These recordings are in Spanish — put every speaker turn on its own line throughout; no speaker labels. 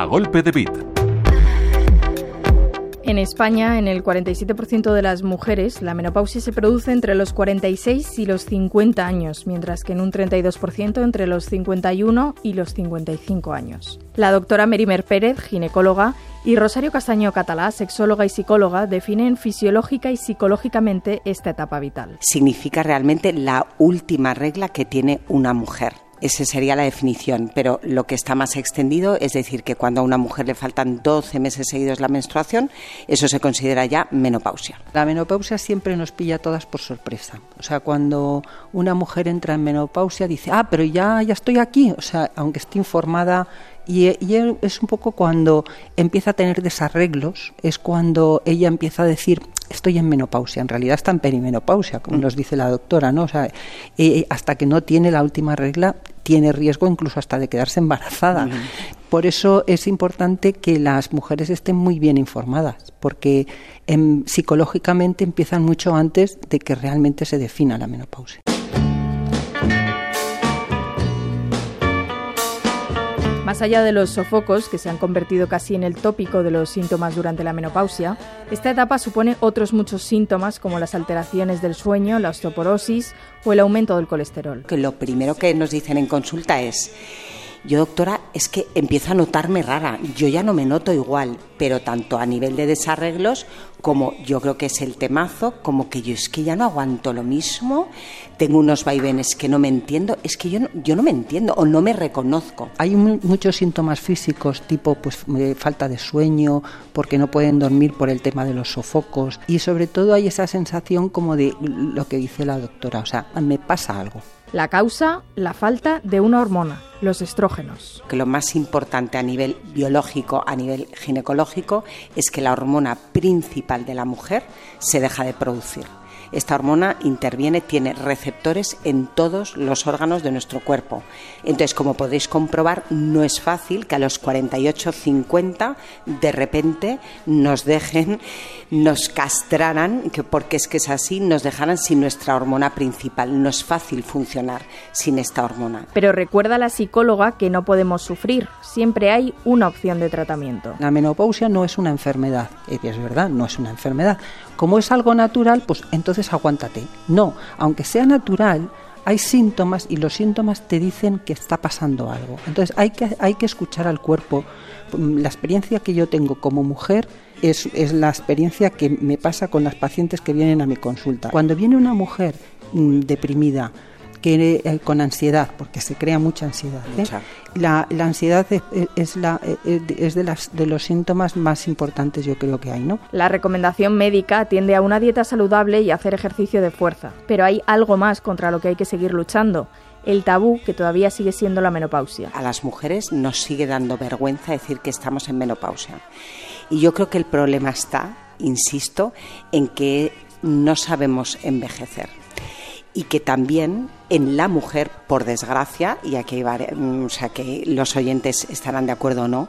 A golpe de bit.
En España, en el 47% de las mujeres, la menopausia se produce entre los 46 y los 50 años, mientras que en un 32% entre los 51 y los 55 años. La doctora Merimer Pérez, ginecóloga, y Rosario Castaño Catalá, sexóloga y psicóloga, definen fisiológica y psicológicamente esta etapa vital.
Significa realmente la última regla que tiene una mujer. Esa sería la definición, pero lo que está más extendido es decir que cuando a una mujer le faltan 12 meses seguidos la menstruación, eso se considera ya menopausia.
La menopausia siempre nos pilla a todas por sorpresa. O sea, cuando una mujer entra en menopausia dice, ah, pero ya, ya estoy aquí. O sea, aunque esté informada y, es un poco cuando empieza a tener desarreglos, es cuando ella empieza a decir, estoy en menopausia, en realidad está en perimenopausia, como mm. nos dice la doctora, ¿no? O sea, eh, hasta que no tiene la última regla, tiene riesgo incluso hasta de quedarse embarazada. Por eso es importante que las mujeres estén muy bien informadas, porque em, psicológicamente empiezan mucho antes de que realmente se defina la menopausia.
Más allá de los sofocos, que se han convertido casi en el tópico de los síntomas durante la menopausia, esta etapa supone otros muchos síntomas como las alteraciones del sueño, la osteoporosis o el aumento del colesterol.
Lo primero que nos dicen en consulta es yo, doctora, es que empiezo a notarme rara. Yo ya no me noto igual, pero tanto a nivel de desarreglos como yo creo que es el temazo, como que yo es que ya no aguanto lo mismo, tengo unos vaivenes que no me entiendo, es que yo no, yo no me entiendo o no me reconozco.
Hay muchos síntomas físicos, tipo pues eh, falta de sueño, porque no pueden dormir por el tema de los sofocos y sobre todo hay esa sensación como de lo que dice la doctora, o sea, me pasa algo.
La causa, la falta de una hormona, los estrógenos.
Que lo más importante a nivel biológico, a nivel ginecológico, es que la hormona principal de la mujer se deja de producir. Esta hormona interviene, tiene receptores en todos los órganos de nuestro cuerpo. Entonces, como podéis comprobar, no es fácil que a los 48, 50 de repente nos dejen, nos castraran, porque es que es así, nos dejaran sin nuestra hormona principal. No es fácil funcionar sin esta hormona.
Pero recuerda la psicóloga que no podemos sufrir, siempre hay una opción de tratamiento.
La menopausia no es una enfermedad, es verdad, no es una enfermedad. Como es algo natural, pues entonces aguántate. No, aunque sea natural, hay síntomas y los síntomas te dicen que está pasando algo. Entonces hay que, hay que escuchar al cuerpo. La experiencia que yo tengo como mujer es, es la experiencia que me pasa con las pacientes que vienen a mi consulta. Cuando viene una mujer mm, deprimida, que eh, con ansiedad, porque se crea mucha ansiedad. ¿eh? La, ansiedad es, la, eh, es de, las, de los síntomas más importantes, yo creo que hay, ¿no?
La recomendación médica atiende a una dieta saludable y hacer ejercicio de fuerza, pero hay algo más contra lo que hay que seguir luchando el tabú que todavía sigue siendo la menopausia.
A las mujeres nos sigue dando vergüenza decir que estamos en menopausia. Y yo creo que el problema está, insisto, en que no sabemos envejecer y que también en la mujer, por desgracia, y aquí mm, o sea, que los oyentes estarán de acuerdo o no,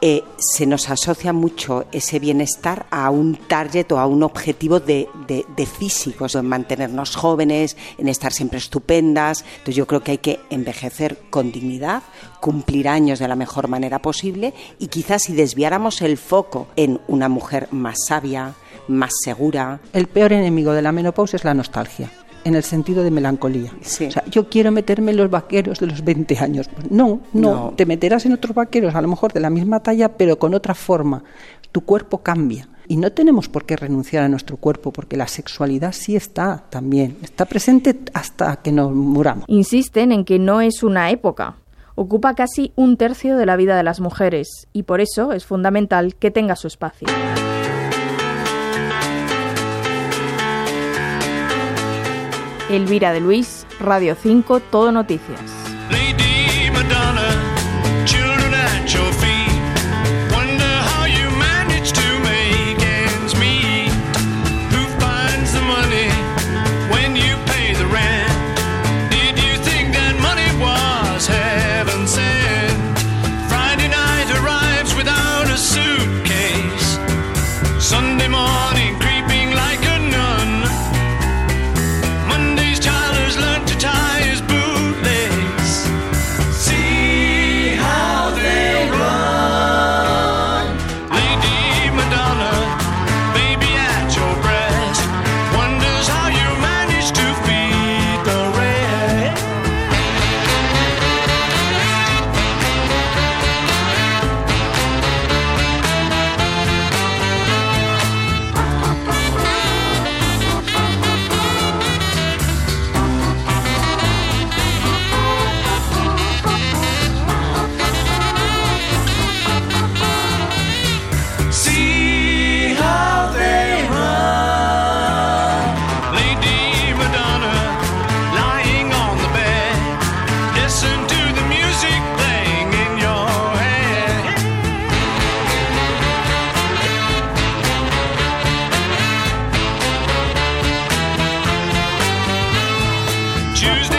eh, se nos asocia mucho ese bienestar a un target o a un objetivo de, de, de, físicos, en mantenernos jóvenes, en estar siempre estupendas. Entonces yo creo que hay que envejecer con dignidad, cumplir años de la mejor manera posible y quizás si desviáramos el foco en una mujer más sabia, más segura.
El peor enemigo de la menopausia es la nostalgia en el sentido de melancolía. O sea, yo quiero meterme en los vaqueros de los 20 años. Pues no, no, te meterás en otros vaqueros, a lo mejor de la misma talla, pero con otra forma. Tu cuerpo cambia. Y no tenemos por qué renunciar a nuestro cuerpo, porque la sexualidad sí está también, está presente hasta que nos muramos.
Insisten en que no es una época, ocupa casi un tercio de la vida de las mujeres y por eso es fundamental que tenga su espacio. Elvira de Luis, Radio 5, Todo Noticias. Tuesday.